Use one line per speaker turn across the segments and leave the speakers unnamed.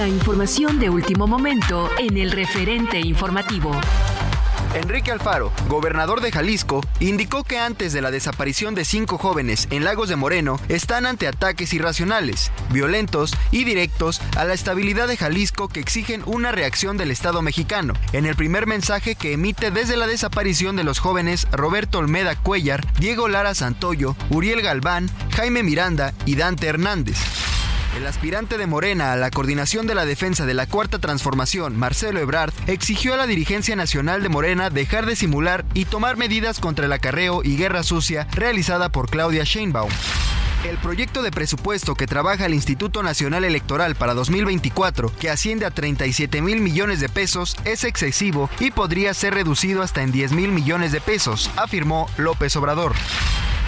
La información de último momento en el referente informativo.
Enrique Alfaro, gobernador de Jalisco, indicó que antes de la desaparición de cinco jóvenes en Lagos de Moreno están ante ataques irracionales, violentos y directos a la estabilidad de Jalisco que exigen una reacción del Estado mexicano. En el primer mensaje que emite desde la desaparición de los jóvenes Roberto Olmeda Cuellar, Diego Lara Santoyo, Uriel Galván, Jaime Miranda y Dante Hernández. El aspirante de Morena a la coordinación de la defensa de la Cuarta Transformación, Marcelo Ebrard, exigió a la dirigencia nacional de Morena dejar de simular y tomar medidas contra el acarreo y guerra sucia realizada por Claudia Sheinbaum. El proyecto de presupuesto que trabaja el Instituto Nacional Electoral para 2024, que asciende a 37 mil millones de pesos, es excesivo y podría ser reducido hasta en 10 mil millones de pesos, afirmó López Obrador.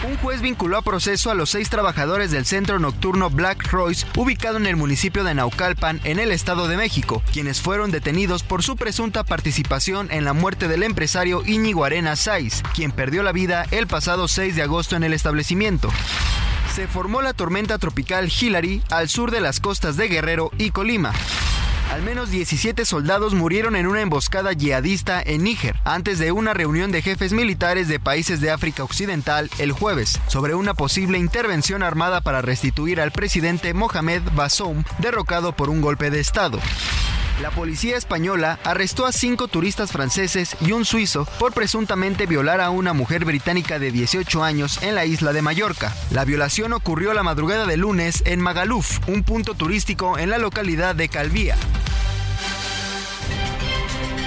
Un juez vinculó a proceso a los seis trabajadores del centro nocturno Black Royce, ubicado en el municipio de Naucalpan, en el Estado de México, quienes fueron detenidos por su presunta participación en la muerte del empresario Íñigo Arena Saiz, quien perdió la vida el pasado 6 de agosto en el establecimiento. Se formó la tormenta tropical Hillary al sur de las costas de Guerrero y Colima. Al menos 17 soldados murieron en una emboscada yihadista en Níger antes de una reunión de jefes militares de países de África Occidental el jueves sobre una posible intervención armada para restituir al presidente Mohamed Bazoum derrocado por un golpe de Estado. La policía española arrestó a cinco turistas franceses y un suizo por presuntamente violar a una mujer británica de 18 años en la isla de Mallorca. La violación ocurrió la madrugada de lunes en Magaluf, un punto turístico en la localidad de Calvía.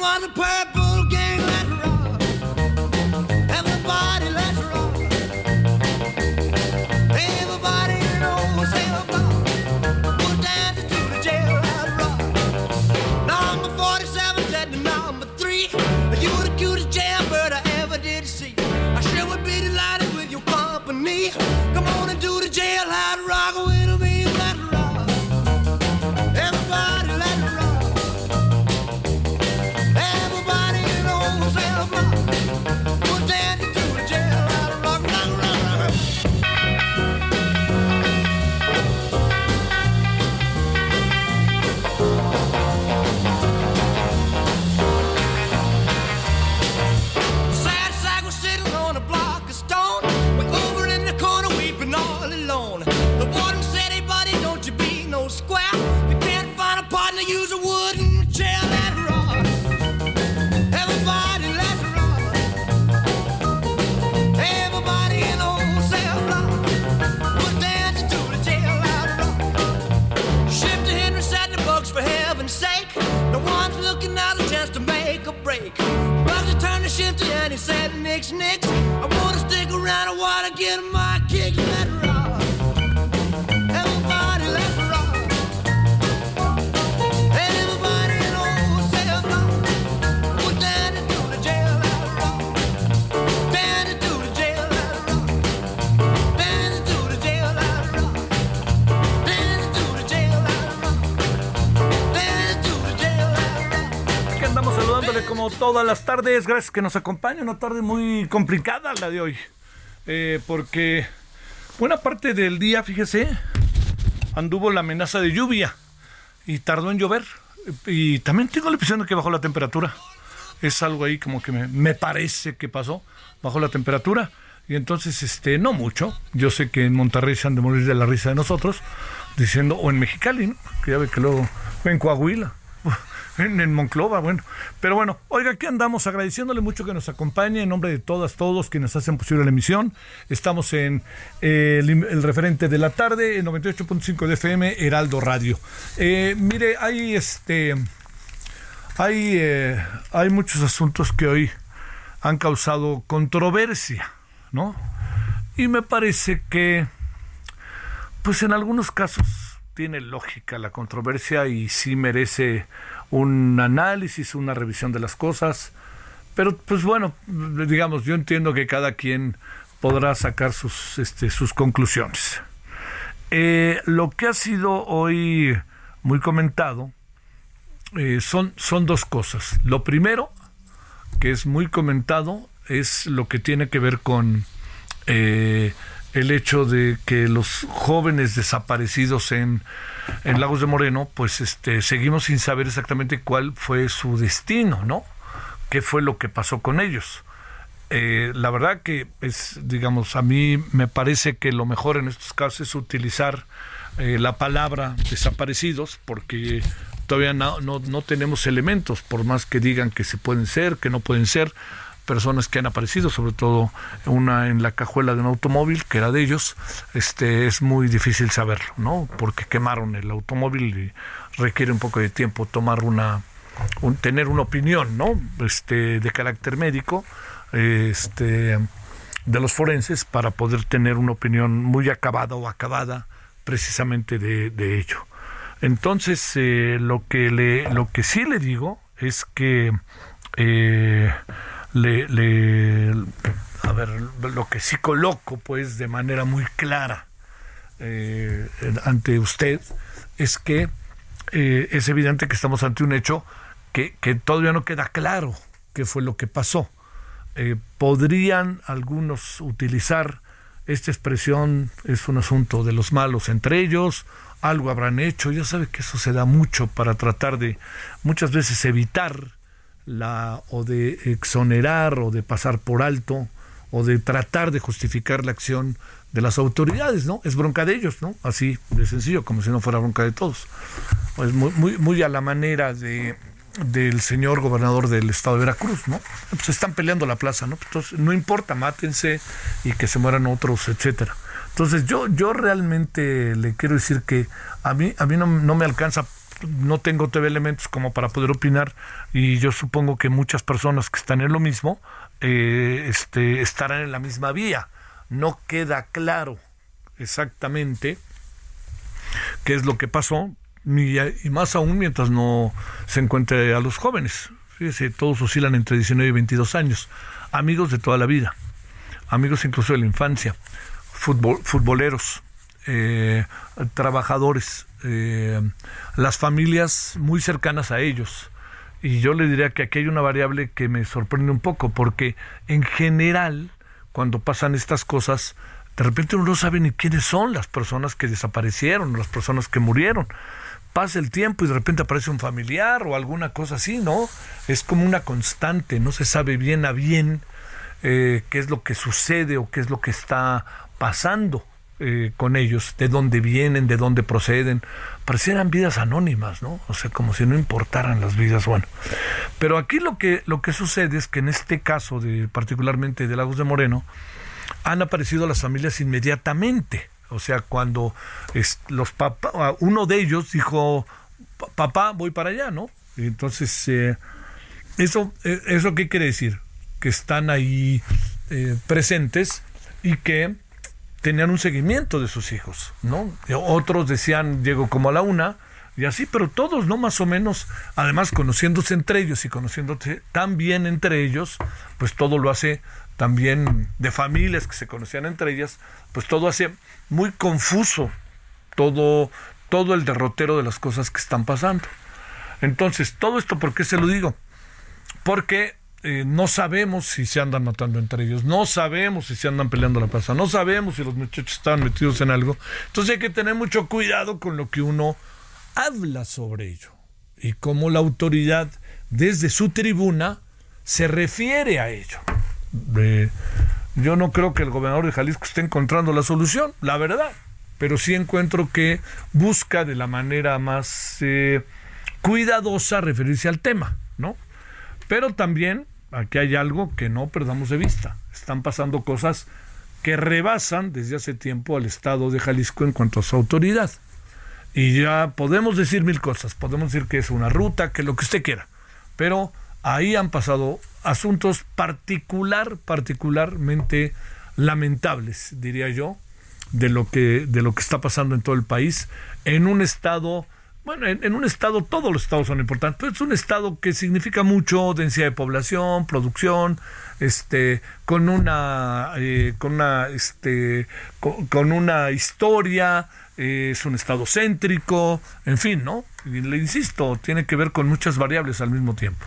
want a purple.
Tardes. Gracias que nos acompaña. Una tarde muy complicada la de hoy. Eh, porque buena parte del día, fíjese, anduvo la amenaza de lluvia y tardó en llover. Y también tengo la impresión de que bajó la temperatura. Es algo ahí como que me, parece que pasó. Bajó la temperatura. Y entonces, este, no mucho. Yo sé que en Monterrey se han de morir de la risa de nosotros, diciendo, o en Mexicali. Que ya ve que luego, en Coahuila, en, en Monclova, bueno. Pero bueno, oiga, aquí andamos agradeciéndole mucho que nos acompañe en nombre de todas, todos quienes hacen posible la emisión. Estamos en eh, el, referente de la tarde, en 98.5 de FM, Heraldo Radio. Eh, mire, hay este. Hay, eh, hay muchos asuntos que hoy han causado controversia, ¿no? Y me parece que, pues en algunos casos tiene lógica la controversia y sí merece un análisis, una revisión de las cosas. Pero, pues bueno, digamos, yo entiendo que cada quien podrá sacar sus, este, sus conclusiones. Eh, lo que ha sido hoy muy comentado eh, son, son dos cosas. Lo primero, que es muy comentado, es lo que tiene que ver con eh, el hecho de que los jóvenes desaparecidos en, en Lagos de Moreno, pues este, seguimos sin saber exactamente cuál fue su destino, ¿no? ¿Qué fue lo que pasó con ellos? Eh, la verdad que es, digamos, a mí me parece que lo mejor en estos casos es utilizar eh, la palabra desaparecidos porque todavía no, no, no tenemos elementos, por más que digan que se pueden ser, que no pueden ser personas que han aparecido, sobre todo una en la cajuela de un automóvil que era de ellos, este es muy difícil saberlo, ¿no? Porque quemaron el automóvil y requiere un poco de tiempo tomar una un, tener una opinión, ¿no? Este de carácter médico, este de los forenses para poder tener una opinión muy acabada o acabada precisamente de, de ello. Entonces, eh, lo que le, lo que sí le digo es que eh, le, le, a ver, lo que sí coloco, pues, de manera muy clara eh, ante usted es que eh, es evidente que estamos ante un hecho que, todavía no queda claro qué fue lo que pasó. Eh, podrían algunos utilizar esta expresión, es un asunto de los malos entre ellos, algo habrán hecho, ya sabe que eso se da mucho para tratar de muchas veces evitar la o de exonerar o de pasar por alto o de tratar de justificar la acción de las autoridades, ¿no? Es bronca de ellos, ¿no? Así de sencillo, como si no fuera bronca de todos. Es muy, muy, muy a la manera de del señor gobernador del estado de Veracruz, ¿no? Pues están peleando la plaza, ¿no? Entonces, no importa, mátense y que se mueran otros, etcétera. Entonces, yo, yo realmente le quiero decir que a mí, a mí no, no me alcanza no tengo TV elementos como para poder opinar y yo supongo que muchas personas que están en lo mismo eh, este, estarán en la misma vía. No queda claro exactamente qué es lo que pasó y, más aún mientras no se encuentre a los jóvenes. Fíjese, todos oscilan entre 19 y 22 años. Amigos de toda la vida, amigos incluso de la infancia, futbol, futboleros, eh, trabajadores, eh, las familias muy cercanas a ellos. Y yo le diría que aquí hay una variable que me sorprende un poco, porque en general, cuando pasan estas cosas, de repente uno no sabe ni quiénes son las personas que desaparecieron, las personas que murieron. Pasa el tiempo y de repente aparece un familiar o alguna cosa así, ¿no? Es como una constante, no se sabe bien a bien eh, qué es lo que sucede o qué es lo que está pasando eh, con ellos, de dónde vienen, de dónde proceden. Parecieran vidas anónimas, ¿no? O sea, como si no importaran las vidas, bueno. Pero aquí lo que, lo que sucede es que en este caso, de, particularmente de Lagos de Moreno, han aparecido las familias inmediatamente. O sea, cuando es, los papá, uno de ellos dijo, papá, voy para allá, ¿no? Entonces, eh, eso, ¿eso qué quiere decir? que están ahí eh, presentes y que tenían un seguimiento de sus hijos, ¿no? Otros decían, llego como a la una, y así, pero todos, ¿no? Más o menos, además conociéndose entre ellos y conociéndose tan bien entre ellos, pues todo lo hace también de familias que se conocían entre ellas, pues todo hace muy confuso todo, todo el derrotero de las cosas que están pasando. Entonces, todo esto, ¿por qué se lo digo? Porque eh, no sabemos si se andan matando entre ellos, no sabemos si se andan peleando la plaza, no sabemos si los muchachos están metidos en algo. Entonces hay que tener mucho cuidado con lo que uno habla sobre ello y cómo la autoridad desde su tribuna se refiere a ello. Eh, yo no creo que el gobernador de Jalisco esté encontrando la solución, la verdad, pero sí encuentro que busca de la manera más eh, cuidadosa referirse al tema, ¿no? Pero también aquí hay algo que no perdamos de vista. Están pasando cosas que rebasan desde hace tiempo al Estado de Jalisco en cuanto a su autoridad. Y ya podemos decir mil cosas, podemos decir que es una ruta, que lo que usted quiera, pero ahí han pasado asuntos particular, particularmente lamentables, diría yo, de lo que, de lo que está pasando en todo el país, en un estado bueno, en, un estado, todos los estados son importantes, pero es un estado que significa mucho densidad de población, producción, este, con una, eh, con una, este, con, una historia, eh, es un estado céntrico, en fin, ¿no? Le insisto, tiene que ver con muchas variables al mismo tiempo.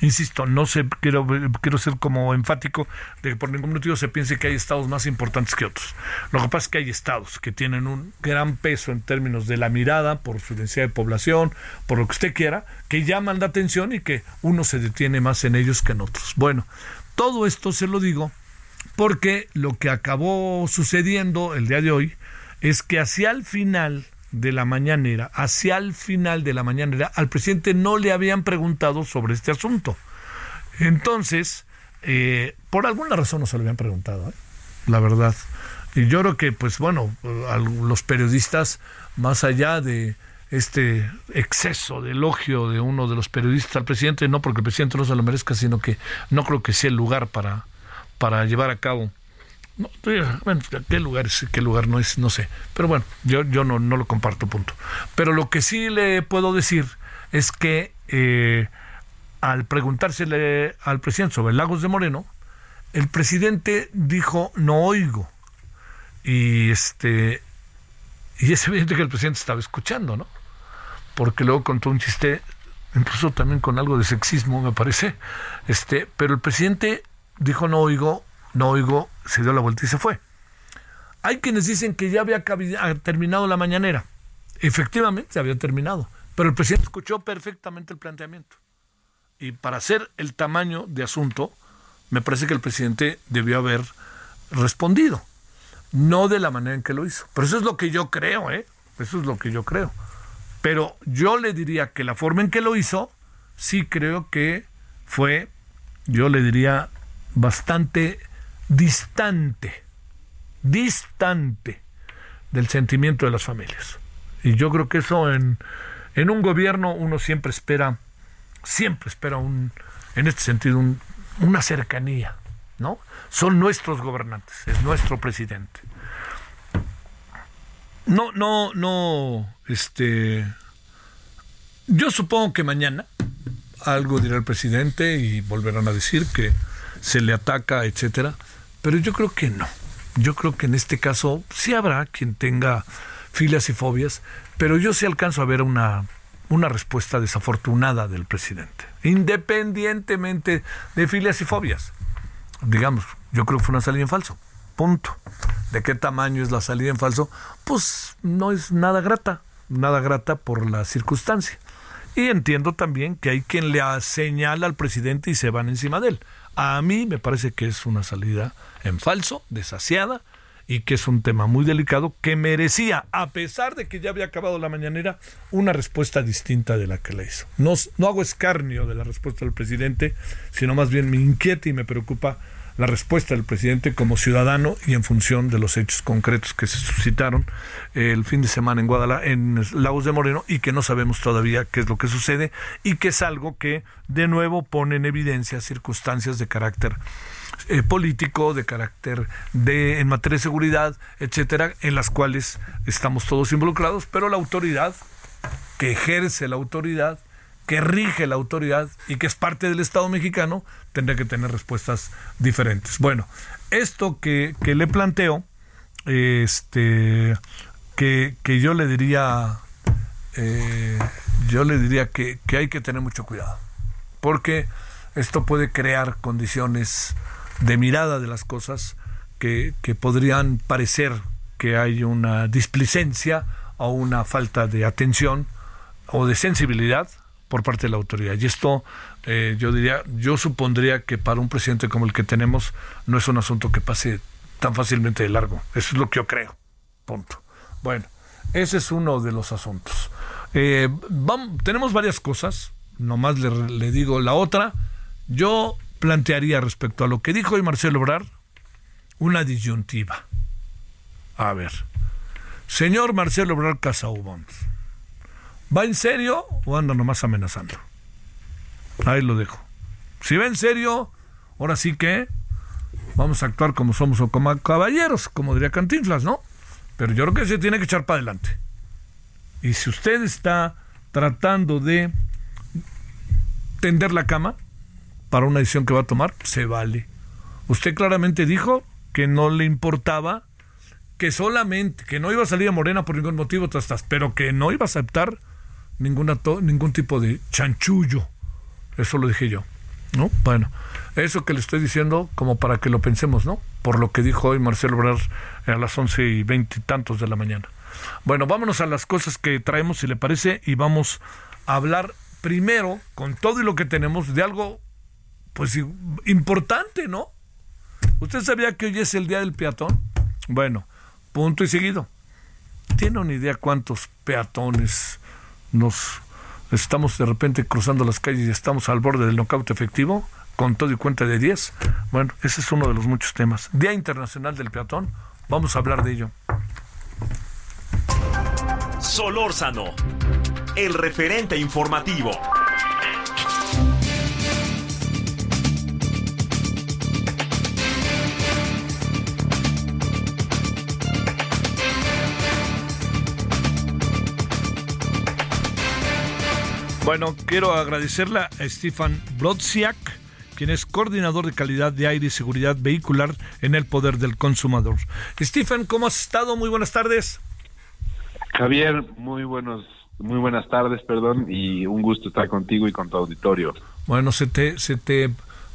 Insisto, no sé, quiero, quiero ser como enfático de que por ningún motivo se piense que hay estados más importantes que otros. Lo que pasa es que hay estados que tienen un gran peso en términos de la mirada, por su densidad de población, por lo que usted quiera, que llaman la atención y que uno se detiene más en ellos que en otros. Bueno, todo esto se lo digo porque lo que acabó sucediendo el día de hoy es que hacia el final de la mañanera, hacia el final de la mañanera, al presidente no le habían preguntado sobre este asunto. Entonces, eh, por alguna razón no se lo habían preguntado, ¿eh? la verdad. Y yo creo que, pues bueno, los periodistas, más allá de este exceso de elogio de uno de los periodistas al presidente, no porque el presidente no se lo merezca, sino que no creo que sea el lugar para, para llevar a cabo no, bueno, ¿qué lugar es? ¿Qué lugar no es? No sé. Pero bueno, yo, yo no, no lo comparto, punto. Pero lo que sí le puedo decir es que eh, al preguntársele al presidente sobre Lagos de Moreno, el presidente dijo no oigo. Y este y es evidente que el presidente estaba escuchando, ¿no? Porque luego contó un chiste, incluso también con algo de sexismo, me parece. Este, pero el presidente dijo no oigo no oigo, se dio la vuelta y se fue. Hay quienes dicen que ya había terminado la mañanera. Efectivamente, se había terminado. Pero el presidente escuchó perfectamente el planteamiento. Y para hacer el tamaño de asunto, me parece que el presidente debió haber respondido. No de la manera en que lo hizo. Pero eso es lo que yo creo, ¿eh? Eso es lo que yo creo. Pero yo le diría que la forma en que lo hizo, sí creo que fue, yo le diría, bastante distante, distante del sentimiento de las familias. Y yo creo que eso en, en un gobierno uno siempre espera, siempre espera un, en este sentido, una cercanía, ¿no? Son nuestros gobernantes, es nuestro presidente. No, no, no, este, yo supongo que mañana algo dirá el presidente y volverán a decir que se le ataca, etcétera. Pero yo creo que no. Yo creo que en este caso sí habrá quien tenga filias y fobias, pero yo sí alcanzo a ver una, una respuesta desafortunada del presidente, independientemente de filias y fobias. Digamos, yo creo que fue una salida en falso. Punto. ¿De qué tamaño es la salida en falso? Pues no es nada grata, nada grata por la circunstancia. Y entiendo también que hay quien le señala al presidente y se van encima de él. A mí me parece que es una salida en falso, desasiada, y que es un tema muy delicado que merecía, a pesar de que ya había acabado la mañanera, una respuesta distinta de la que le hizo. No, no hago escarnio de la respuesta del presidente, sino más bien me inquieta y me preocupa la respuesta del presidente como ciudadano y en función de los hechos concretos que se suscitaron el fin de semana en Guadalajara, en Lagos de Moreno, y que no sabemos todavía qué es lo que sucede, y que es algo que de nuevo pone en evidencia circunstancias de carácter eh, político, de carácter de en materia de seguridad, etcétera, en las cuales estamos todos involucrados, pero la autoridad que ejerce la autoridad, que rige la autoridad y que es parte del Estado mexicano, tendría que tener respuestas diferentes. Bueno, esto que, que le planteo, este, que, que yo le diría, eh, yo le diría que, que hay que tener mucho cuidado, porque esto puede crear condiciones de mirada de las cosas que, que podrían parecer que hay una displicencia o una falta de atención o de sensibilidad por parte de la autoridad. Y esto, eh, yo diría, yo supondría que para un presidente como el que tenemos no es un asunto que pase tan fácilmente de largo. Eso es lo que yo creo. Punto. Bueno, ese es uno de los asuntos. Eh, vamos, tenemos varias cosas. Nomás le, le digo la otra. Yo plantearía respecto a lo que dijo hoy Marcelo Obrar una disyuntiva. A ver, señor Marcelo Obrar Casaubon, ¿va en serio o anda nomás amenazando? Ahí lo dejo. Si va en serio, ahora sí que vamos a actuar como somos o como caballeros, como diría Cantinflas, ¿no? Pero yo creo que se tiene que echar para adelante. Y si usted está tratando de tender la cama, para una decisión que va a tomar, se vale. Usted claramente dijo que no le importaba, que solamente, que no iba a salir a Morena por ningún motivo, pero que no iba a aceptar ninguna ningún tipo de chanchullo. Eso lo dije yo. ¿No? Bueno, eso que le estoy diciendo como para que lo pensemos, ¿no? Por lo que dijo hoy Marcelo Obrar a las once y veinte y tantos de la mañana. Bueno, vámonos a las cosas que traemos, si le parece, y vamos a hablar primero, con todo y lo que tenemos, de algo pues importante, ¿no? ¿Usted sabía que hoy es el día del peatón? Bueno, punto y seguido. ¿Tiene una idea cuántos peatones nos estamos de repente cruzando las calles y estamos al borde del knockout efectivo? Con todo y cuenta de 10. Bueno, ese es uno de los muchos temas. Día Internacional del Peatón. Vamos a hablar de ello.
Solórzano, el referente informativo.
Bueno, quiero agradecerle a Stefan Brodziak, quien es coordinador de calidad de aire y seguridad vehicular en el poder del consumidor. Stephen, ¿cómo has estado? Muy buenas tardes.
Javier, muy buenos, muy buenas tardes, perdón, y un gusto estar contigo y con tu auditorio.
Bueno, se te, se te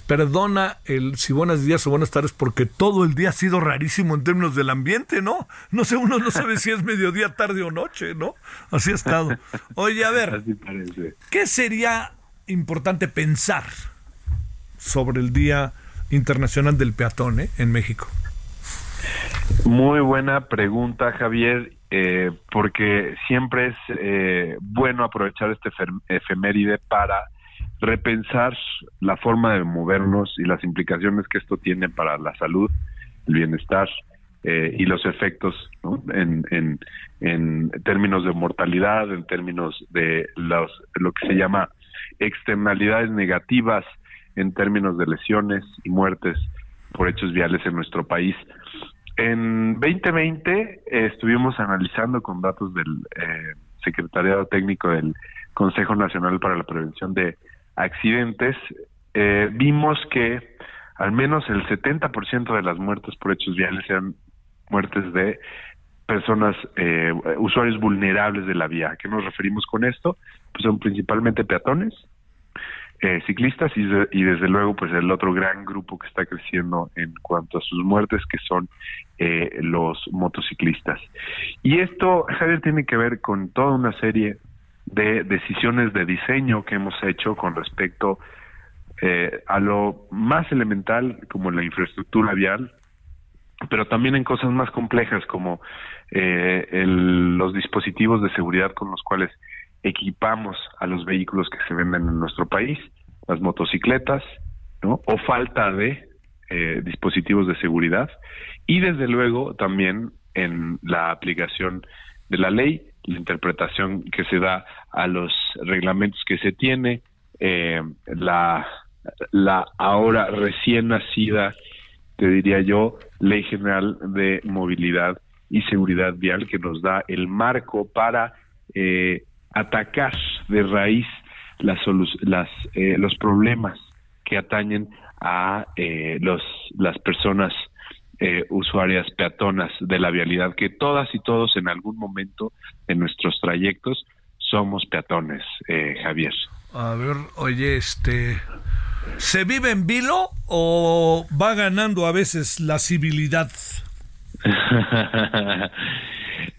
perdona el si buenos días o buenas tardes porque todo el día ha sido rarísimo en términos del ambiente, ¿no? No sé, uno no sabe si es mediodía, tarde o noche, ¿no? Así ha estado. Oye, a ver. ¿qué sería importante pensar sobre el Día Internacional del Peatón eh, en México?
Muy buena pregunta, Javier, eh, porque siempre es eh, bueno aprovechar este efeméride para repensar la forma de movernos y las implicaciones que esto tiene para la salud, el bienestar eh, y los efectos en, en, en términos de mortalidad, en términos de los, lo que se llama externalidades negativas, en términos de lesiones y muertes por hechos viales en nuestro país. En 2020 eh, estuvimos analizando con datos del eh, Secretariado Técnico del Consejo Nacional para la Prevención de Accidentes, eh, vimos que al menos el 70% de las muertes por hechos viales eran muertes de personas, eh, usuarios vulnerables de la vía. ¿A qué nos referimos con esto? Pues son principalmente peatones, eh, ciclistas y, y desde luego pues el otro gran grupo que está creciendo en cuanto a sus muertes que son eh, los motociclistas. Y esto, Javier, tiene que ver con toda una serie de decisiones de diseño que hemos hecho con respecto eh, a lo más elemental como la infraestructura vial, pero también en cosas más complejas como eh, el- los dispositivos de seguridad con los cuales equipamos a los vehículos que se venden en nuestro país, las motocicletas, ¿no? O falta de eh, dispositivos de seguridad y desde luego también en la aplicación de la ley, la interpretación que se da a los reglamentos que se tiene, eh, la, la ahora recién nacida, te diría yo, Ley General de Movilidad y Seguridad Vial que nos da el marco para eh, atacar de raíz las, las eh, los problemas que atañen a eh, los las personas eh, usuarias peatonas de la vialidad, que todas y todos en algún momento de nuestros trayectos somos peatones, eh, Javier.
A ver, oye, este, ¿se vive en vilo o va ganando a veces la civilidad?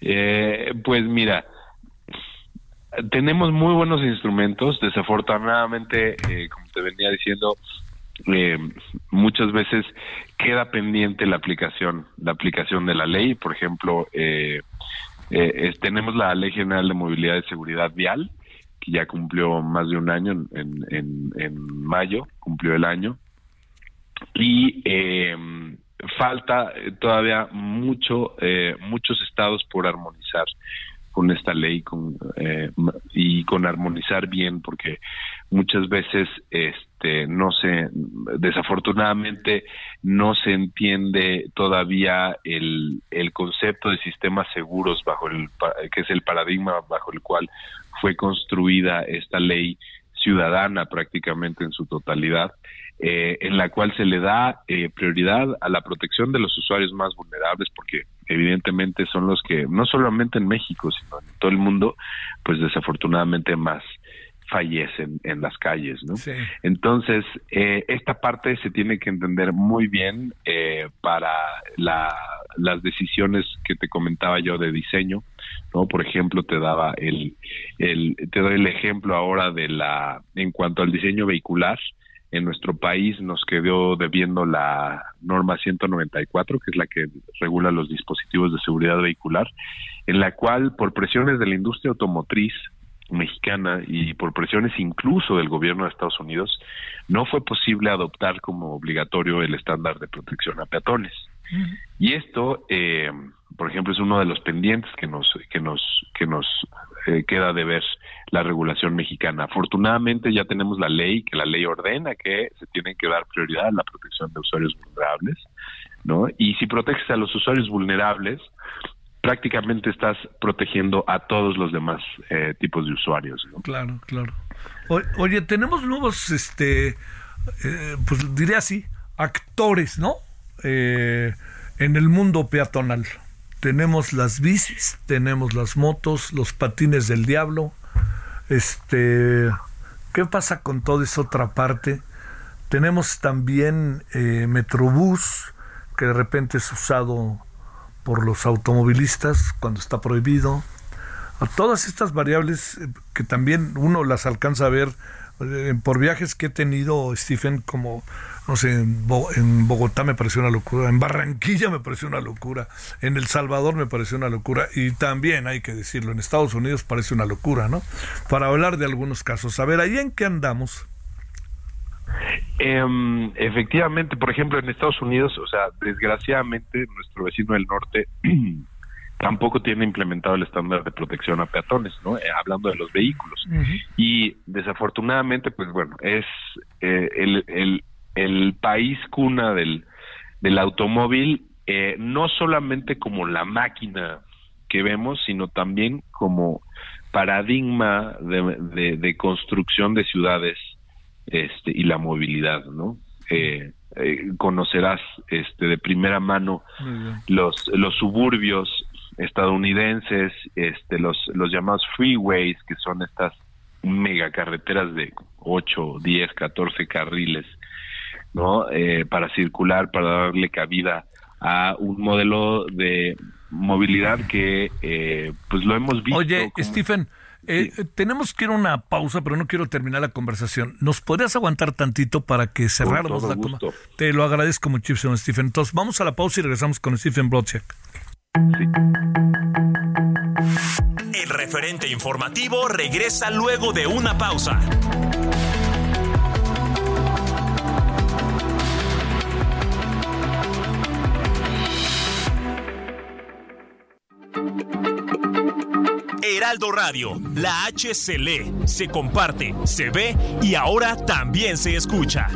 eh, pues mira, tenemos muy buenos instrumentos, desafortunadamente, eh, como te venía diciendo, eh, muchas veces queda pendiente la aplicación, la aplicación de la ley. Por ejemplo, eh, eh, tenemos la Ley General de Movilidad y Seguridad Vial, que ya cumplió más de un año, en, en, en mayo cumplió el año, y eh, falta todavía mucho, eh, muchos estados por armonizar con esta ley con, eh, y con armonizar bien porque muchas veces este no se desafortunadamente no se entiende todavía el, el concepto de sistemas seguros bajo el que es el paradigma bajo el cual fue construida esta ley ciudadana prácticamente en su totalidad eh, en la cual se le da eh, prioridad a la protección de los usuarios más vulnerables, porque evidentemente son los que, no solamente en México, sino en todo el mundo, pues desafortunadamente más fallecen en las calles, ¿no?
Sí.
Entonces, eh, esta parte se tiene que entender muy bien eh, para la, las decisiones que te comentaba yo de diseño, ¿no? Por ejemplo, te daba el, el, te doy el ejemplo ahora de la, en cuanto al diseño vehicular, en nuestro país nos quedó debiendo la norma 194, que es la que regula los dispositivos de seguridad vehicular, en la cual por presiones de la industria automotriz mexicana y por presiones incluso del gobierno de Estados Unidos, no fue posible adoptar como obligatorio el estándar de protección a peatones. Y esto, eh, por ejemplo, es uno de los pendientes que nos que nos que nos eh, queda de ver la regulación mexicana. Afortunadamente ya tenemos la ley que la ley ordena que se tiene que dar prioridad a la protección de usuarios vulnerables, ¿no? Y si proteges a los usuarios vulnerables, prácticamente estás protegiendo a todos los demás eh, tipos de usuarios.
Claro, claro. Oye, tenemos nuevos, este, eh, pues diría así, actores, ¿no? Eh, en el mundo peatonal. Tenemos las bicis, tenemos las motos, los patines del diablo. Este, ¿qué pasa con toda esa otra parte? Tenemos también eh, Metrobús, que de repente es usado por los automovilistas cuando está prohibido. A todas estas variables eh, que también uno las alcanza a ver eh, por viajes que he tenido, Stephen, como, no sé, en, Bo- en Bogotá me pareció una locura, en Barranquilla me pareció una locura, en El Salvador me pareció una locura y también hay que decirlo, en Estados Unidos parece una locura, ¿no? Para hablar de algunos casos. A ver, ¿ahí en qué andamos?
Em, efectivamente, por ejemplo, en Estados Unidos, o sea, desgraciadamente nuestro vecino del norte tampoco tiene implementado el estándar de protección a peatones, ¿no? Eh, hablando de los vehículos. Y desafortunadamente, pues bueno, es eh, el, el, el país cuna del, del automóvil, eh, no solamente como la máquina que vemos, sino también como paradigma de, de, de construcción de ciudades este y la movilidad, ¿no? Eh, eh, conocerás este de primera mano los los suburbios estadounidenses, este los los llamados freeways que son estas megacarreteras de 8, 10, 14 carriles, ¿no? Eh, para circular, para darle cabida a un modelo de movilidad que eh, pues lo hemos visto
Oye,
como-
Stephen, eh, tenemos que ir a una pausa, pero no quiero terminar la conversación. ¿Nos podrías aguantar tantito para que cerráramos la coma? Te lo agradezco muchísimo, Stephen. Entonces, vamos a la pausa y regresamos con Stephen Brodziak.
El referente informativo regresa luego de una pausa. Heraldo Radio, la H se lee, se comparte, se ve y ahora también se escucha.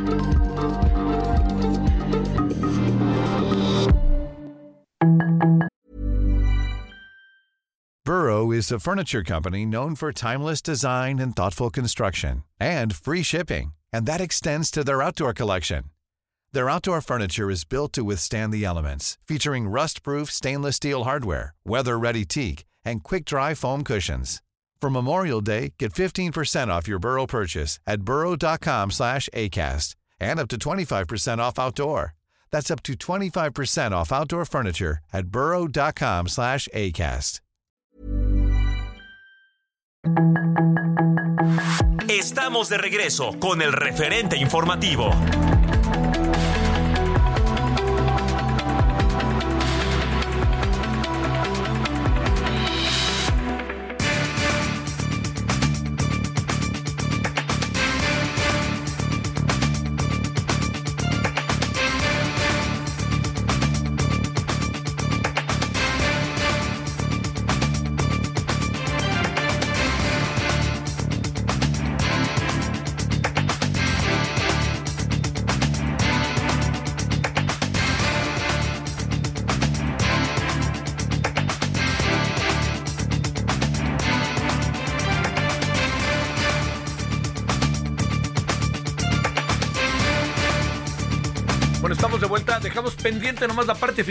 Burrow is a furniture company known for timeless design and thoughtful construction and free shipping, and that extends to their outdoor collection. Their outdoor furniture is built to withstand the elements, featuring rust-proof stainless steel hardware, weather-ready teak, and quick-dry foam cushions. For Memorial Day, get 15% off your Burrow purchase at burrow.com slash ACAST and up to 25% off outdoor. That's up to 25% off outdoor furniture at burrow.com slash ACAST.
Estamos de regreso con el referente informativo.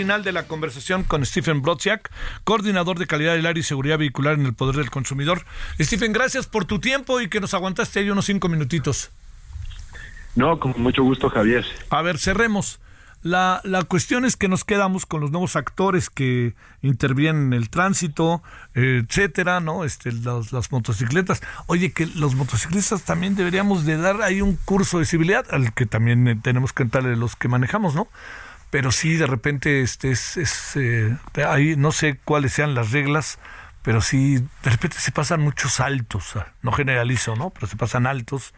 Final de la conversación con Stephen Brodziak, coordinador de calidad del área y seguridad vehicular en el Poder del Consumidor. Stephen, gracias por tu tiempo y que nos aguantaste ahí unos cinco minutitos.
No, con mucho gusto, Javier.
A ver, cerremos. La, la cuestión es que nos quedamos con los nuevos actores que intervienen en el tránsito, eh, etcétera, ¿no? Este, los- las motocicletas. Oye, que los motociclistas también deberíamos de dar ahí un curso de civilidad, al que también eh, tenemos que entrarle los que manejamos, ¿no? Pero sí, de repente, este es, es, eh, ahí no sé cuáles sean las reglas, pero sí, de repente se pasan muchos altos, no generalizo, ¿no? Pero se pasan altos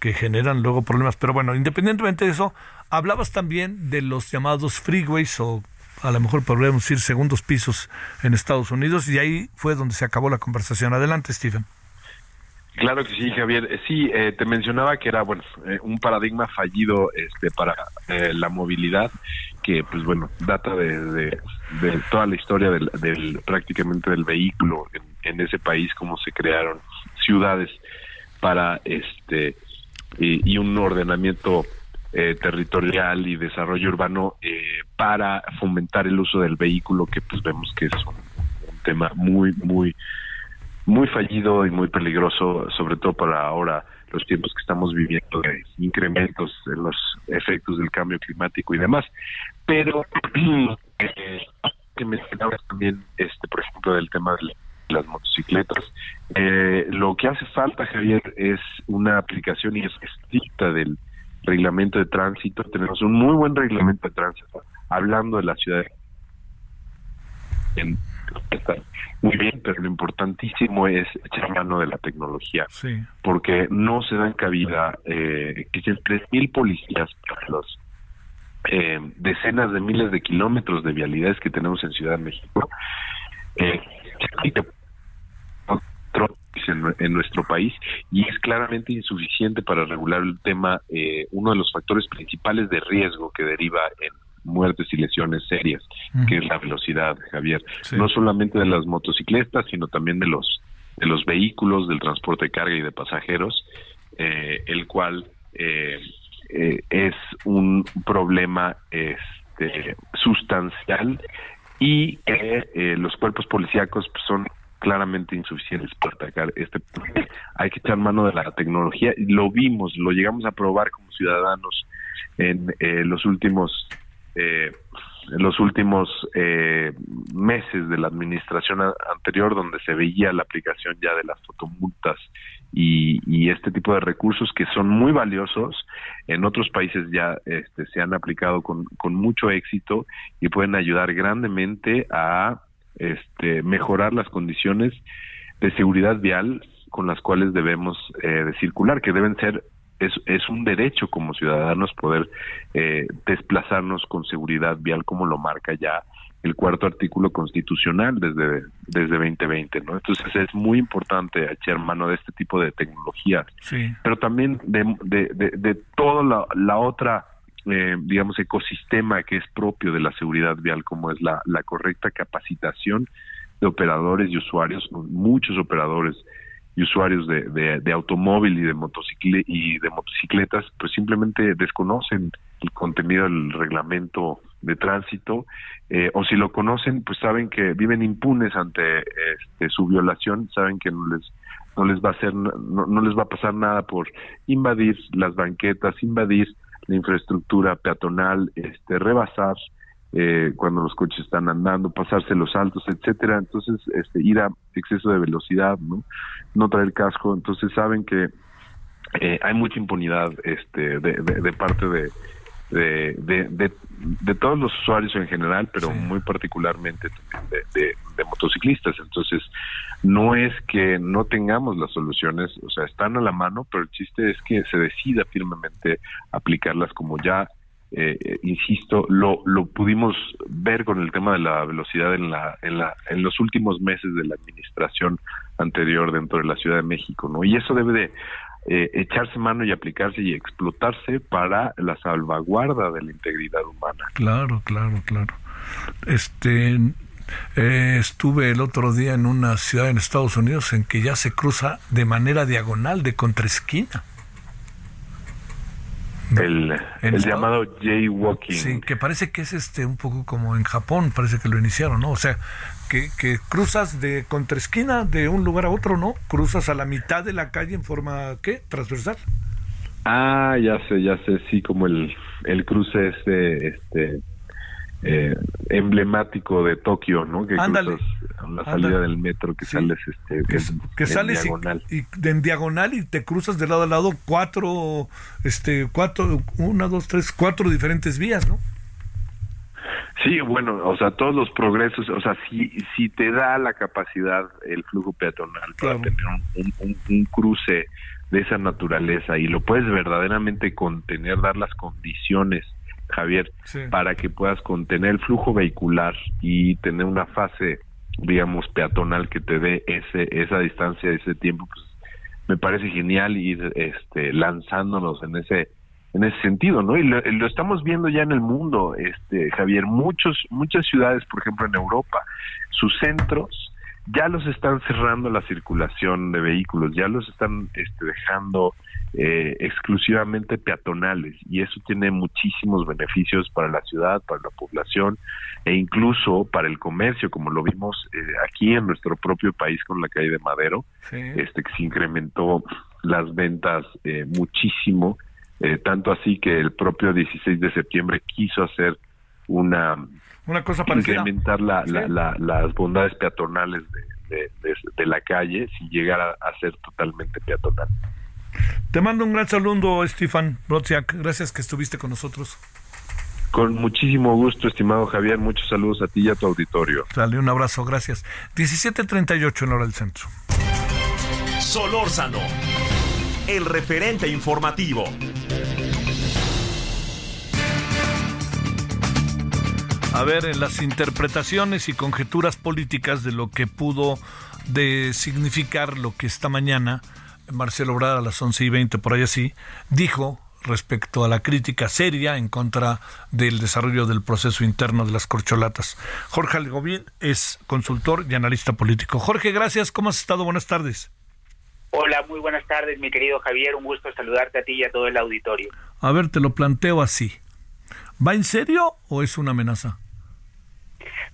que generan luego problemas. Pero bueno, independientemente de eso, hablabas también de los llamados freeways o a lo mejor podríamos decir segundos pisos en Estados Unidos y ahí fue donde se acabó la conversación. Adelante, Stephen.
Claro que sí, Javier. Eh, Sí, eh, te mencionaba que era bueno eh, un paradigma fallido este para eh, la movilidad que pues bueno data de, de- toda la historia del, del- prácticamente del vehículo en, ese país cómo se crearon ciudades para este y, un ordenamiento eh, territorial y desarrollo urbano para fomentar el uso del vehículo que pues vemos que es un tema muy muy muy fallido y muy peligroso, sobre todo para ahora los tiempos que estamos viviendo de incrementos en los efectos del cambio climático y demás. Pero eh, que mencionabas también, este, por ejemplo, del tema de las motocicletas, eh, lo que hace falta, Javier, es una aplicación y es estricta del reglamento de tránsito. Tenemos un muy buen reglamento de tránsito, hablando de la ciudad en- muy bien, pero lo importantísimo es echar mano de la tecnología,
Sí.
porque no se dan cabida eh, que sean 3.000 policías para los eh, decenas de miles de kilómetros de vialidades que tenemos en Ciudad de México. Eh, en, en nuestro país y es claramente insuficiente para regular el tema, eh, uno de los factores principales de riesgo que deriva en muertes y lesiones serias, que es la velocidad, Javier.
Sí.
No solamente de las motocicletas, sino también de los de los vehículos, del transporte de carga y de pasajeros, eh, el cual eh, eh, es un problema este, sustancial y que eh, los cuerpos policíacos pues, son claramente insuficientes para atacar este problema. Hay que echar mano de la tecnología. Lo vimos, lo llegamos a probar como ciudadanos en eh, los últimos eh, en los últimos eh, meses de la administración anterior, donde se veía la aplicación ya de las fotomultas y, y este tipo de recursos que son muy valiosos. En otros países ya este, se han aplicado con, con mucho éxito y pueden ayudar grandemente a este, mejorar las condiciones de seguridad vial con las cuales debemos eh, de circular, que deben ser es, es un derecho como ciudadanos poder eh, desplazarnos con seguridad vial como lo marca ya el cuarto artículo constitucional desde, desde 2020, ¿no? Entonces es muy importante echar mano de este tipo de tecnologías,
Sí.
pero también de, de, de, de toda la, la otra, eh, digamos, ecosistema que es propio de la seguridad vial, como es la, la correcta capacitación de operadores y usuarios, muchos operadores y usuarios de, de, automóvil y de motocicle y de motocicletas, pues simplemente desconocen el contenido del reglamento de tránsito, eh, o si lo conocen, pues saben que viven impunes ante este, su violación, saben que no les no les va a hacer no, no les va a pasar nada por invadir las banquetas, invadir la infraestructura peatonal, este rebasar eh, cuando los coches están andando, pasarse los altos, etcétera, entonces este ir a exceso de velocidad, no, no traer casco, entonces saben que eh, hay mucha impunidad este de, de, de parte de de, de, de, de todos los usuarios en general, pero
Sí.
muy particularmente también de, de, de motociclistas. Entonces, no es que no tengamos las soluciones, o sea, están a la mano, pero el chiste es que se decida firmemente aplicarlas como ya, eh, insisto, lo, lo pudimos ver con el tema de la velocidad en, la, en, la, en los últimos meses de la administración anterior dentro de la Ciudad de México, ¿no? Y eso debe de eh, echarse mano y aplicarse y explotarse para la salvaguarda de la integridad humana.
Claro, claro, claro. Este eh, estuve el otro día en una ciudad en Estados Unidos en que ya se cruza de manera diagonal de contraesquina.
El, el llamado jaywalking.
Sí, que parece que es este un poco como en Japón, parece que lo iniciaron, ¿no? O sea, que, que cruzas de contraesquina de un lugar a otro, ¿no? Cruzas a la mitad de la calle en forma, ¿qué? Transversal.
Ah, ya sé, ya sé, sí, como el, el cruce este, este eh, emblemático de Tokio, ¿no? Que
Ándale,
cruzas a la
ándale.
salida del metro, que
Sí.
sales este,
Que,
en-
que
en
sales y-
diagonal.
Y, de- en diagonal y te cruzas de lado a lado cuatro, este, cuatro, una, dos, tres, cuatro diferentes vías, ¿no?
Sí, bueno, o sea, todos los progresos, o sea, si, si te da la capacidad el flujo peatonal
Claro.
para tener un, un- un- un cruce de esa naturaleza y lo puedes verdaderamente contener, dar las condiciones, Javier,
Sí.
para que puedas contener el flujo vehicular y tener una fase, digamos, peatonal que te dé ese esa distancia, ese tiempo, pues me parece genial ir este lanzándonos en ese en ese sentido, ¿no? Y lo, lo estamos viendo ya en el mundo, este Javier, muchos muchas ciudades, por ejemplo en Europa, sus centros ya los están cerrando la circulación de vehículos, ya los están este, dejando eh, exclusivamente peatonales y eso tiene muchísimos beneficios para la ciudad, para la población e incluso para el comercio, como lo vimos eh, aquí en nuestro propio país con la calle de Madero,
Sí.
este que se incrementó las ventas eh, muchísimo, eh, tanto así que el propio 16 de septiembre quiso hacer una
Una cosa parecida.
incrementar la,
Sí.
la- la- las bondades peatonales de, de- de- de la calle sin llegar a, a ser totalmente peatonal.
Te mando un gran saludo, Stefan Brodziak. Gracias que estuviste con nosotros.
Con muchísimo gusto, estimado Javier, muchos saludos a ti y a tu auditorio.
Dale un abrazo, gracias. 17.38 en hora del centro.
Solórzano, el referente informativo.
A ver, en las interpretaciones y conjeturas políticas de lo que pudo de significar lo que esta mañana Marcelo Obrador a las 11 y 20, por ahí así, dijo respecto a la crítica seria en contra del desarrollo del proceso interno de las corcholatas. Jorge Algovín es consultor y analista político. Jorge, gracias. ¿Cómo has estado? Buenas tardes.
Hola, muy buenas tardes, mi querido Javier. Un gusto saludarte a ti y a todo el auditorio.
A ver, te lo planteo así. ¿Va en serio o es una amenaza?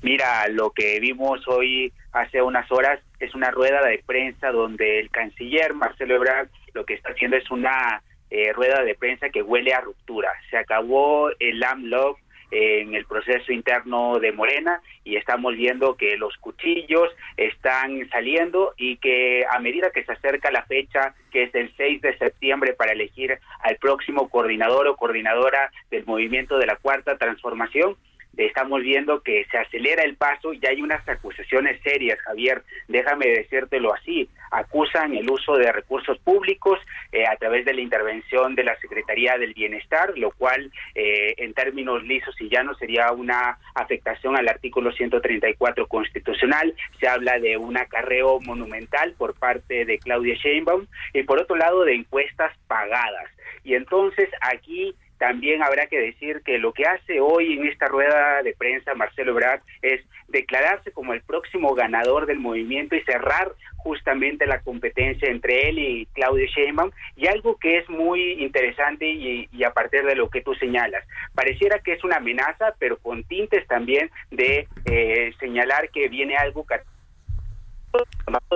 Mira, lo que vimos hoy hace unas horas es una rueda de prensa donde el canciller Marcelo Ebrard lo que está haciendo es una eh, rueda de prensa que huele a ruptura. Se acabó el AMLOG en el proceso interno de Morena y estamos viendo que los cuchillos están saliendo y que a medida que se acerca la fecha, que es el 6 de septiembre para elegir al próximo coordinador o coordinadora del movimiento de la Cuarta Transformación, estamos viendo que se acelera el paso y hay unas acusaciones serias, Javier, déjame decírtelo así, acusan el uso de recursos públicos eh, a través de la intervención de la Secretaría del Bienestar, lo cual eh, en términos lisos y llanos sería una afectación al artículo 134 constitucional, se habla de un acarreo monumental por parte de Claudia Sheinbaum y por otro lado de encuestas pagadas. Y entonces aquí también habrá que decir que lo que hace hoy en esta rueda de prensa Marcelo Ebrard es declararse como el próximo ganador del movimiento y cerrar justamente la competencia entre él y Claudio Sheinbaum. Y algo que es muy interesante y, a partir de lo que tú señalas pareciera que es una amenaza pero con tintes también de eh, señalar que viene algo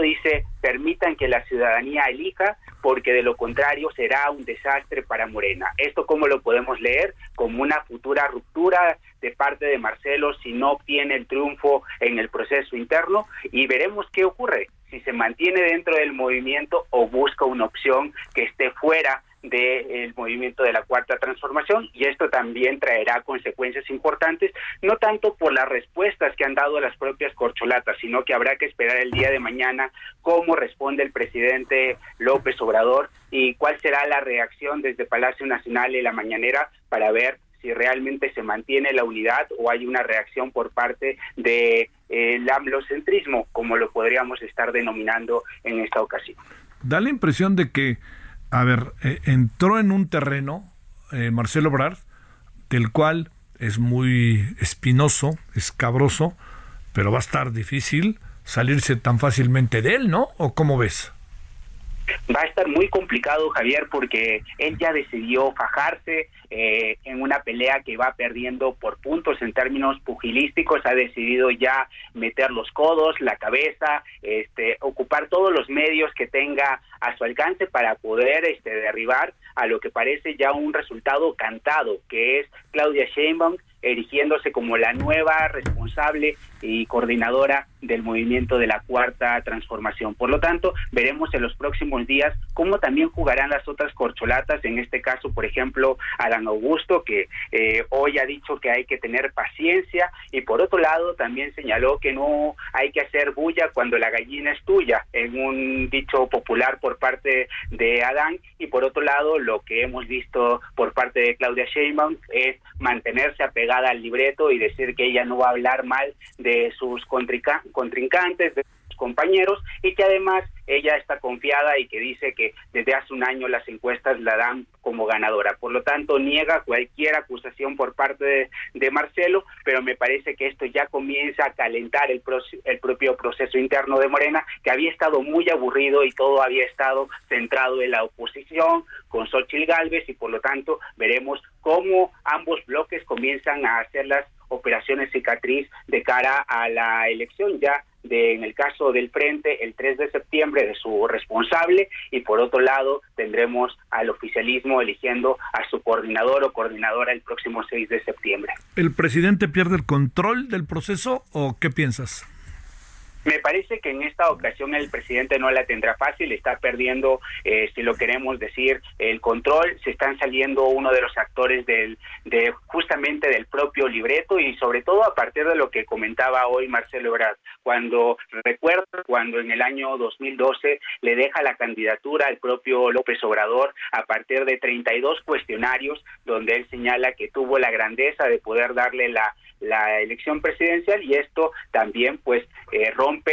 dice permitan que la ciudadanía elija porque de lo contrario será un desastre para Morena. ¿Esto cómo lo podemos leer? Como una futura ruptura de parte de Marcelo si no obtiene el triunfo en el proceso interno y veremos qué ocurre, si se mantiene dentro del movimiento o busca una opción que esté fuera del movimiento de la cuarta transformación y esto también traerá consecuencias importantes, no tanto por las respuestas que han dado las propias corcholatas, sino que habrá que esperar el día de mañana cómo responde el presidente López Obrador y cuál será la reacción desde Palacio Nacional y la mañanera para ver si realmente se mantiene la unidad o hay una reacción por parte de eh, el amlocentrismo, como lo podríamos estar denominando en esta ocasión.
Da la impresión de que a ver, eh, entró en un terreno, eh, Marcelo Brard, del cual es muy espinoso, escabroso, pero va a estar difícil salirse tan fácilmente de él, ¿no? ¿O cómo ves?
Va a estar muy complicado, Javier, porque él ya decidió fajarse eh, en una pelea que va perdiendo por puntos en términos pugilísticos, ha decidido ya meter los codos, la cabeza, este, ocupar todos los medios que tenga a su alcance para poder este, derribar a lo que parece ya un resultado cantado, que es Claudia Sheinbaum erigiéndose como la nueva responsable y coordinadora del movimiento de la cuarta transformación. Por lo tanto, veremos en los próximos días cómo también jugarán las otras corcholatas, en este caso, por ejemplo, Adán Augusto, que eh, hoy ha dicho que hay que tener paciencia y por otro lado también señaló que no hay que hacer bulla cuando la gallina es tuya, en un dicho popular por parte de Adán y por otro lado lo que hemos visto por parte de Claudia Sheinbaum es mantenerse apegada al libreto y decir que ella no va a hablar mal de sus contrincantes, de sus compañeros y que además ella está confiada y que dice que desde hace un año las encuestas la dan como ganadora. Por lo tanto, niega cualquier acusación por parte de, Marcelo, pero me parece que esto ya comienza a calentar el, el propio proceso interno de Morena, que había estado muy aburrido y todo había estado centrado en la oposición con Xochitl Galvez y por lo tanto veremos cómo ambos bloques comienzan a hacer las operaciones cicatriz de cara a la elección ya de, en el caso del Frente, el 3 de septiembre de su responsable y por otro lado tendremos al oficialismo eligiendo a su coordinador o coordinadora el próximo 6 de septiembre.
¿El presidente pierde el control del proceso o qué piensas?
Parece que en esta ocasión el presidente no la tendrá fácil, está perdiendo, eh, si lo queremos decir, el control, se están saliendo uno de los actores del, de justamente del propio libreto y sobre todo a partir de lo que comentaba hoy Marcelo Ebrard, cuando recuerdo cuando en el año 2012 le deja la candidatura al propio López Obrador a partir de 32 cuestionarios donde él señala que tuvo la grandeza de poder darle la la elección presidencial y esto también pues eh,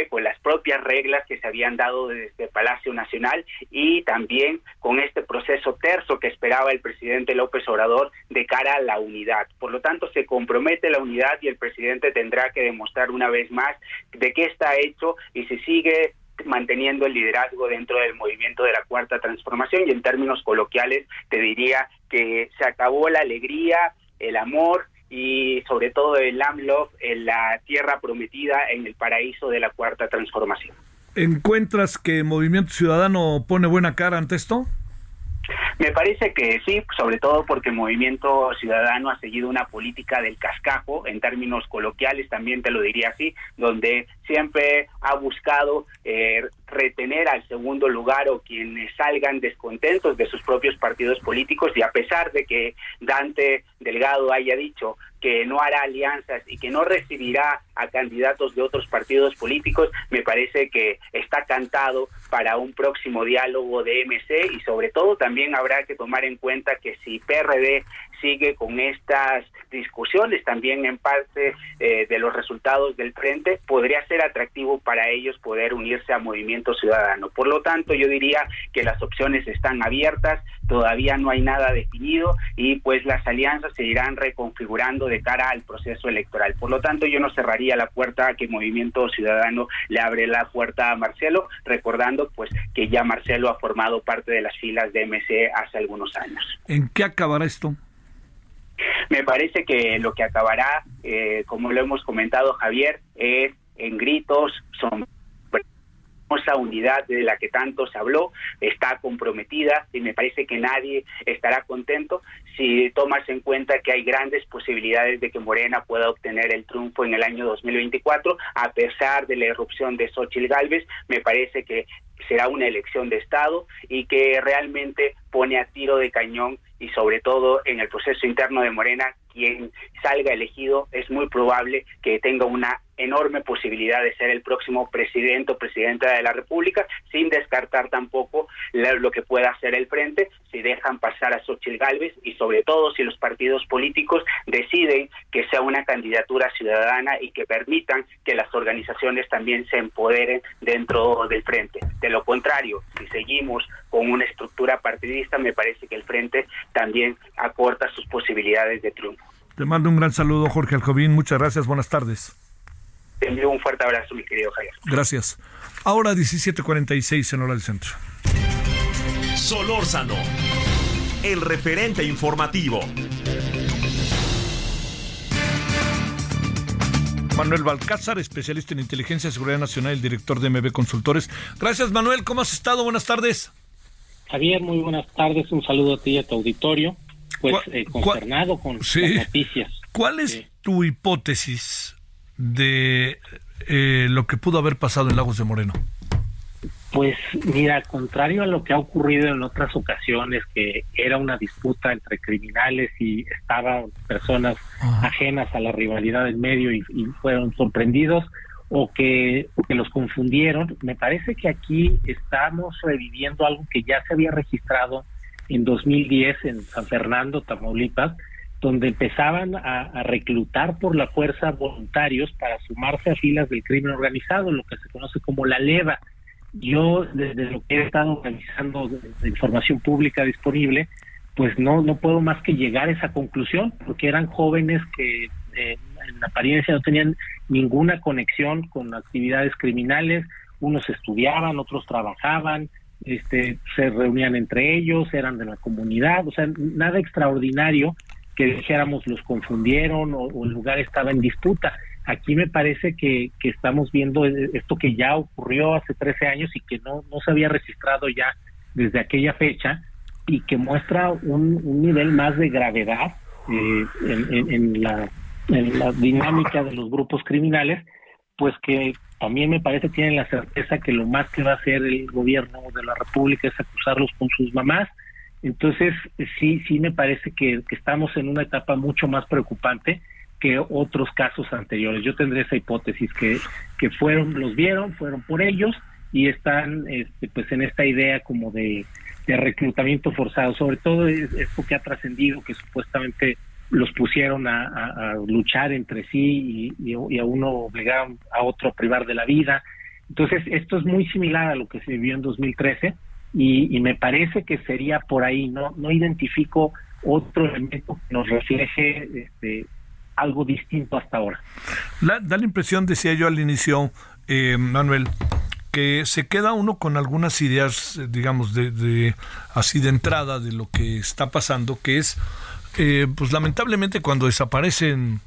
con las propias reglas que se habían dado desde Palacio Nacional y también con este proceso terzo que esperaba el presidente López Obrador de cara a la unidad. Por lo tanto, se compromete la unidad y el presidente tendrá que demostrar una vez más de qué está hecho y si sigue manteniendo el liderazgo dentro del movimiento de la cuarta transformación y en términos coloquiales te diría que se acabó la alegría, el amor y sobre todo el AMLOF en la tierra prometida en el paraíso de la cuarta transformación.
¿Encuentras que Movimiento Ciudadano pone buena cara ante esto?
Me parece que sí, sobre todo porque el Movimiento Ciudadano ha seguido una política del cascajo, en términos coloquiales también te lo diría así, donde siempre ha buscado eh, retener al segundo lugar o quienes salgan descontentos de sus propios partidos políticos. Y a pesar de que Dante Delgado haya dicho que no hará alianzas y que no recibirá a candidatos de otros partidos políticos, me parece que está cantado para un próximo diálogo de MC y sobre todo también habrá que tomar en cuenta que si PRD sigue con estas discusiones también en parte eh, de los resultados del frente, podría ser atractivo para ellos poder unirse a Movimiento Ciudadano. Por lo tanto, yo diría que las opciones están abiertas, todavía no hay nada definido y pues las alianzas se irán reconfigurando de cara al proceso electoral. Por lo tanto, yo no cerraría la puerta a que Movimiento Ciudadano le abre la puerta a Marcelo, recordando pues que ya Marcelo ha formado parte de las filas de MC hace algunos años.
¿En qué acabará esto?
Me parece que lo que acabará, eh, como lo hemos comentado Javier, es en gritos, son esa unidad de la que tanto se habló está comprometida y me parece que nadie estará contento si tomas en cuenta que hay grandes posibilidades de que Morena pueda obtener el triunfo en el año 2024 a pesar de la irrupción de Xochitl Gálvez me parece que será una elección de Estado y que realmente pone a tiro de cañón y sobre todo en el proceso interno de Morena, quien salga elegido es muy probable que tenga una enorme posibilidad de ser el próximo presidente o presidenta de la República, sin descartar tampoco lo que pueda hacer el frente si dejan pasar a Xochitl Gálvez y sobre todo si los partidos políticos deciden que sea una candidatura ciudadana y que permitan que las organizaciones también se empoderen dentro del frente. De lo contrario, si seguimos con una estructura partidista, me parece que el frente también acorta sus posibilidades de triunfo.
Te mando un gran saludo, Jorge Alcobín. Muchas gracias. Buenas tardes.
Te envío un fuerte abrazo, mi querido Javier.
Gracias. Ahora 17:46 en hora del centro.
Solórzano, el referente informativo.
Manuel Balcázar, especialista en inteligencia y seguridad nacional, el director de MB Consultores. Gracias, Manuel. ¿Cómo has estado? Buenas tardes.
Javier, muy buenas tardes. Un saludo a ti y a tu auditorio. Pues eh, consternado con
sí.
las noticias.
¿Cuál es
Sí.
tu hipótesis de eh, lo que pudo haber pasado en Lagos de Moreno?
Pues mira, contrario a lo que ha ocurrido en otras ocasiones, que era una disputa entre criminales y estaban personas
Ajá.
ajenas a la rivalidad del medio y, y fueron sorprendidos, o que, o que los confundieron, me parece que aquí estamos reviviendo algo que ya se había registrado en 2010 en San Fernando, Tamaulipas, donde empezaban a, reclutar por la fuerza voluntarios para sumarse a filas del crimen organizado, lo que se conoce como la leva. Yo, desde lo que he estado de, de información pública disponible, pues no, no puedo más que llegar a esa conclusión, porque eran jóvenes que eh, en apariencia no tenían ninguna conexión con actividades criminales, unos estudiaban, otros trabajaban, este, se reunían entre ellos, eran de la comunidad, o sea, nada extraordinario que dijéramos los confundieron o, el lugar estaba en disputa. Aquí me parece que, estamos viendo esto que ya ocurrió hace 13 años y que no, no se había registrado ya desde aquella fecha y que muestra un, nivel más de gravedad eh, en la, en la dinámica de los grupos criminales, pues que también me parece tienen la certeza que lo más que va a hacer el gobierno de la República es acusarlos con sus mamás. Entonces, sí, sí me parece que, estamos en una etapa mucho más preocupante que otros casos anteriores. Yo tendré esa hipótesis que, que fueron, los vieron, fueron por ellos y están este, pues en esta idea como de, reclutamiento forzado. Sobre todo es, esto que ha trascendido, que supuestamente los pusieron a, luchar entre sí y, y- y a uno obligaron a otro a privar de la vida. Entonces, esto es muy similar a lo que se vivió en 2013 y, y me parece que sería por ahí. No, no identifico otro elemento que nos refleje este, algo distinto hasta ahora.
La- da la impresión, decía yo al inicio, eh, Manuel, que se queda uno con algunas ideas, digamos, de, de- así de entrada de lo que está pasando, que es, eh, pues lamentablemente cuando desaparecen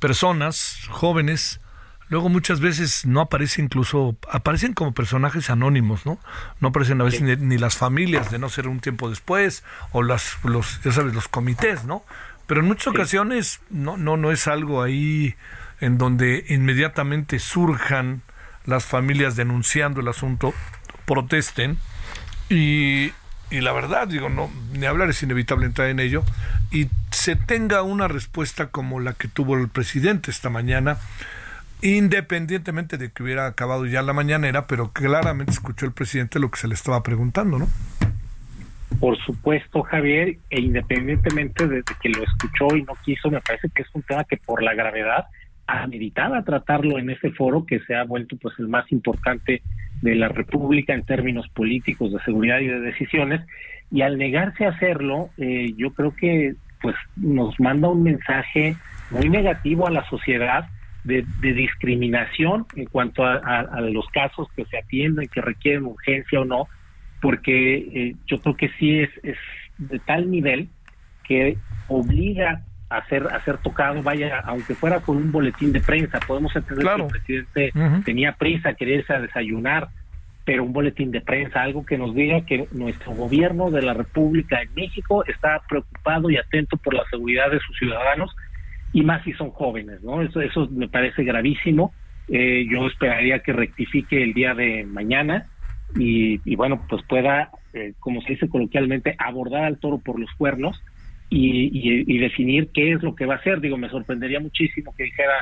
personas jóvenes, luego muchas veces no aparece incluso, aparecen como personajes anónimos, ¿no? No aparecen a veces ni, ni las familias de no ser un tiempo después, o las, los, ya sabes, los comités, ¿no? Pero en muchas ocasiones no, no, no es algo ahí en donde inmediatamente surjan las familias denunciando el asunto, protesten y, y la verdad, digo, no, ni hablar es inevitable entrar en ello, y se tenga una respuesta como la que tuvo el presidente esta mañana, independientemente de que hubiera acabado ya la mañanera, pero claramente escuchó el presidente lo que se le estaba preguntando, ¿no?
Por supuesto, Javier, e independientemente de que lo escuchó y no quiso, me parece que es un tema que por la gravedad ameritaba tratarlo en ese foro que se ha vuelto pues el más importante de la República en términos políticos de seguridad y de decisiones y al negarse a hacerlo eh, yo creo que pues nos manda un mensaje muy negativo a la sociedad de, de discriminación en cuanto a, a- a los casos que se atienden que requieren urgencia o no porque eh, yo creo que sí es, es de tal nivel que obliga a ser, a ser tocado, vaya, aunque fuera con un boletín de prensa, podemos entender
Claro.
que el presidente tenía prisa, quería irse a desayunar, pero un boletín de prensa, algo que nos diga que nuestro gobierno de la República en México está preocupado y atento por la seguridad de sus ciudadanos, y más si son jóvenes, ¿no? Eso, eso me parece gravísimo. Eh, yo esperaría que rectifique el día de mañana y, y bueno, pues pueda, eh, como se dice coloquialmente, abordar al toro por los cuernos y, y- y definir qué es lo que va a hacer. Digo, me sorprendería muchísimo que dijera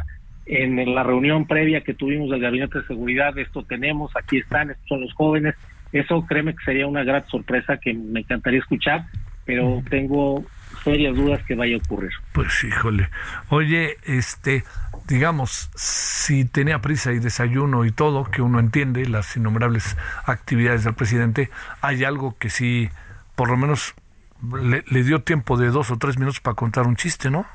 en la reunión previa que tuvimos del Gabinete de Seguridad, esto tenemos, aquí están, estos son los jóvenes. Eso créeme que sería una gran sorpresa que me encantaría escuchar, pero tengo serias dudas que vaya a ocurrir.
Pues híjole. Oye, este, digamos, si tenía prisa y desayuno y todo, que uno entiende las innumerables actividades del presidente, hay algo que sí, por lo menos, le, le dio tiempo de dos o tres minutos para contar un chiste, ¿no?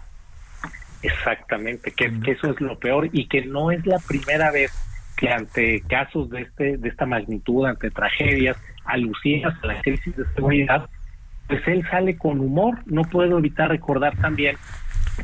Exactamente, que, que eso es lo peor y que no es la primera vez que ante casos de este de esta magnitud, ante tragedias alusivas a la crisis de seguridad, pues él sale con humor. No puedo evitar recordar también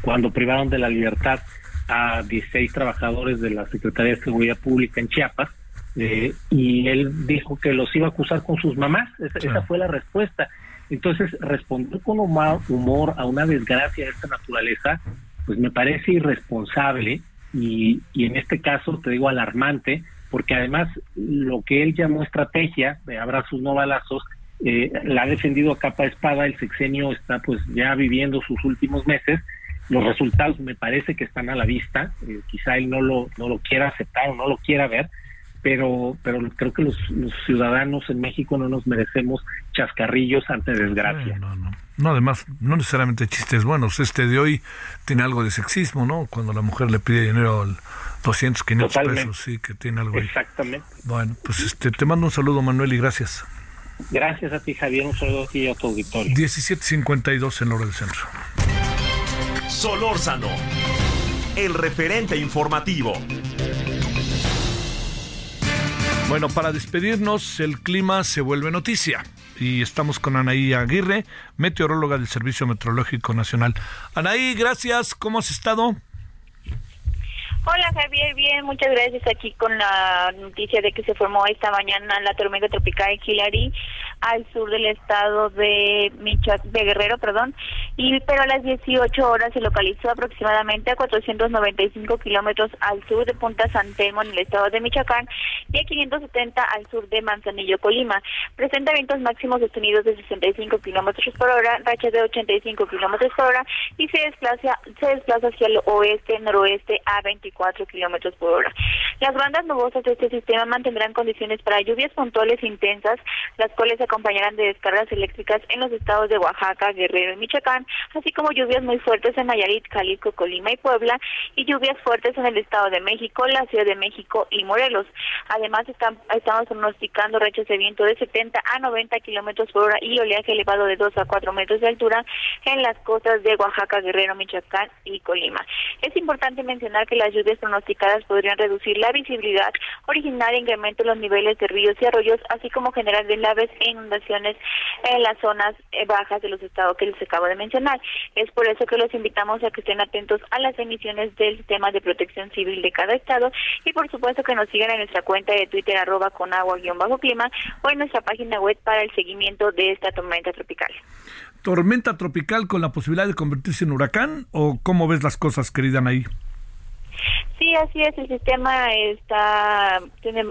cuando privaron de la libertad a 16 trabajadores de la Secretaría de Seguridad Pública en Chiapas eh, y él dijo que los iba a acusar con sus mamás. Esa, esa fue la respuesta. Entonces, responder con humor, humor a una desgracia de esta naturaleza, pues me parece irresponsable y, y en este caso te digo alarmante, porque además lo que él llamó estrategia de abrazos no balazos, eh, la ha defendido a capa de espada, el sexenio está pues ya viviendo sus últimos meses, los resultados me parece que están a la vista, eh, quizá él no lo, no lo quiera aceptar o no lo quiera ver, pero, pero creo que los, los ciudadanos en México no nos merecemos chascarrillos ante desgracia.
No, no. No, además, no necesariamente chistes buenos. Este de hoy tiene algo de sexismo, ¿no? Cuando la mujer le pide dinero al 200, 500
Totalmente.
pesos, sí, que tiene algo ahí.
Exactamente.
Bueno, pues este, te mando un saludo, Manuel, y gracias.
Gracias a ti, Javier. Un saludo a ti y a tu auditorio.
17.52 en hora del centro.
Solórzano, el referente informativo.
Bueno, para despedirnos, el clima se vuelve noticia. Y estamos con Anaí Aguirre, meteoróloga del Servicio Meteorológico Nacional. Anaí, gracias. ¿Cómo has estado?
Hola Javier, bien, muchas gracias aquí con la noticia de que se formó esta mañana la tormenta tropical Hillary al sur del estado de Michoa- de Guerrero, perdón, y pero a las 18 horas se localizó aproximadamente a 495 kilómetros al sur de Punta San Telmo en el estado de Michoacán y a 570 al sur de Manzanillo, Colima. Presenta vientos máximos sostenidos de 65 kilómetros por hora, rachas de 85 kilómetros por hora y se desplaza se desplaza hacia el oeste noroeste a 24 kilómetros por hora. Las bandas nubosas de este sistema mantendrán condiciones para lluvias puntuales intensas, las cuales se acompañarán de descargas eléctricas en los estados de Oaxaca, Guerrero y Michoacán, así como lluvias muy fuertes en Nayarit, Jalisco, Colima y Puebla, y lluvias fuertes en el Estado de México, la Ciudad de México y Morelos. Además, están, estamos pronosticando rachas de viento de 70 a 90 kilómetros por hora y oleaje elevado de 2 a 4 metros de altura en las costas de Oaxaca, Guerrero, Michoacán y Colima. Es importante mencionar que las lluvias pronosticadas podrían reducir la visibilidad, originar incremento en los niveles de ríos y arroyos, así como generar deslaves en inundaciones en las zonas eh, bajas de los estados que les acabo de mencionar. Es por eso que los invitamos a que estén atentos a las emisiones del sistema de protección civil de cada estado y por supuesto que nos sigan en nuestra cuenta de Twitter arroba con agua guion bajo clima o en nuestra página web para el seguimiento de esta tormenta tropical.
¿Tormenta tropical con la posibilidad de convertirse en huracán o cómo ves las cosas, querida Anaí?
Sí, así es. El sistema está tiene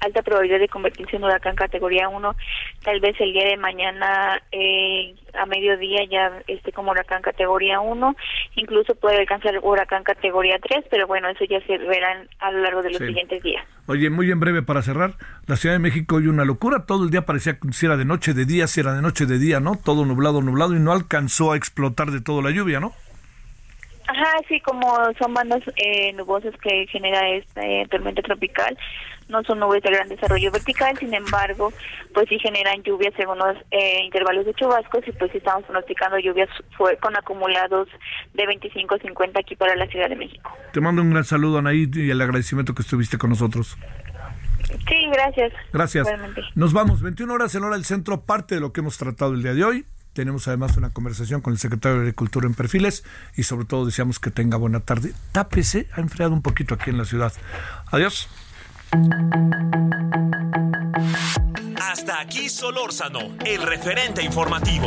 alta probabilidad de convertirse en huracán categoría 1. Tal vez el día de mañana eh, a mediodía ya esté como huracán categoría 1. Incluso puede alcanzar huracán categoría 3, pero bueno, eso ya se verá a lo largo de los
Sí.
siguientes días.
Oye, muy en breve para cerrar, la Ciudad de México hoy una locura, todo el día parecía que si era de noche, de día, si era de noche, de día, ¿no? Todo nublado, nublado y no alcanzó a explotar de todo la lluvia, ¿no?
Ajá, sí, como son bandas eh, nubosas que genera esta eh, tormenta tropical, no son nubes de gran desarrollo vertical, sin embargo, pues sí generan lluvias según los eh, intervalos de chubascos y pues sí estamos pronosticando lluvias fue con acumulados de 25 a 50 aquí para la Ciudad de México.
Te mando un gran saludo, Anaí, y el agradecimiento que estuviste con nosotros.
Sí, gracias.
Gracias. Nos vamos, 21 horas en hora del centro, parte de lo que hemos tratado el día de hoy. Tenemos además una conversación con el secretario de Agricultura en Perfiles y sobre todo deseamos que tenga buena tarde. Tápese, ha enfriado un poquito aquí en la ciudad. Adiós.
Hasta aquí Solórzano, el referente informativo.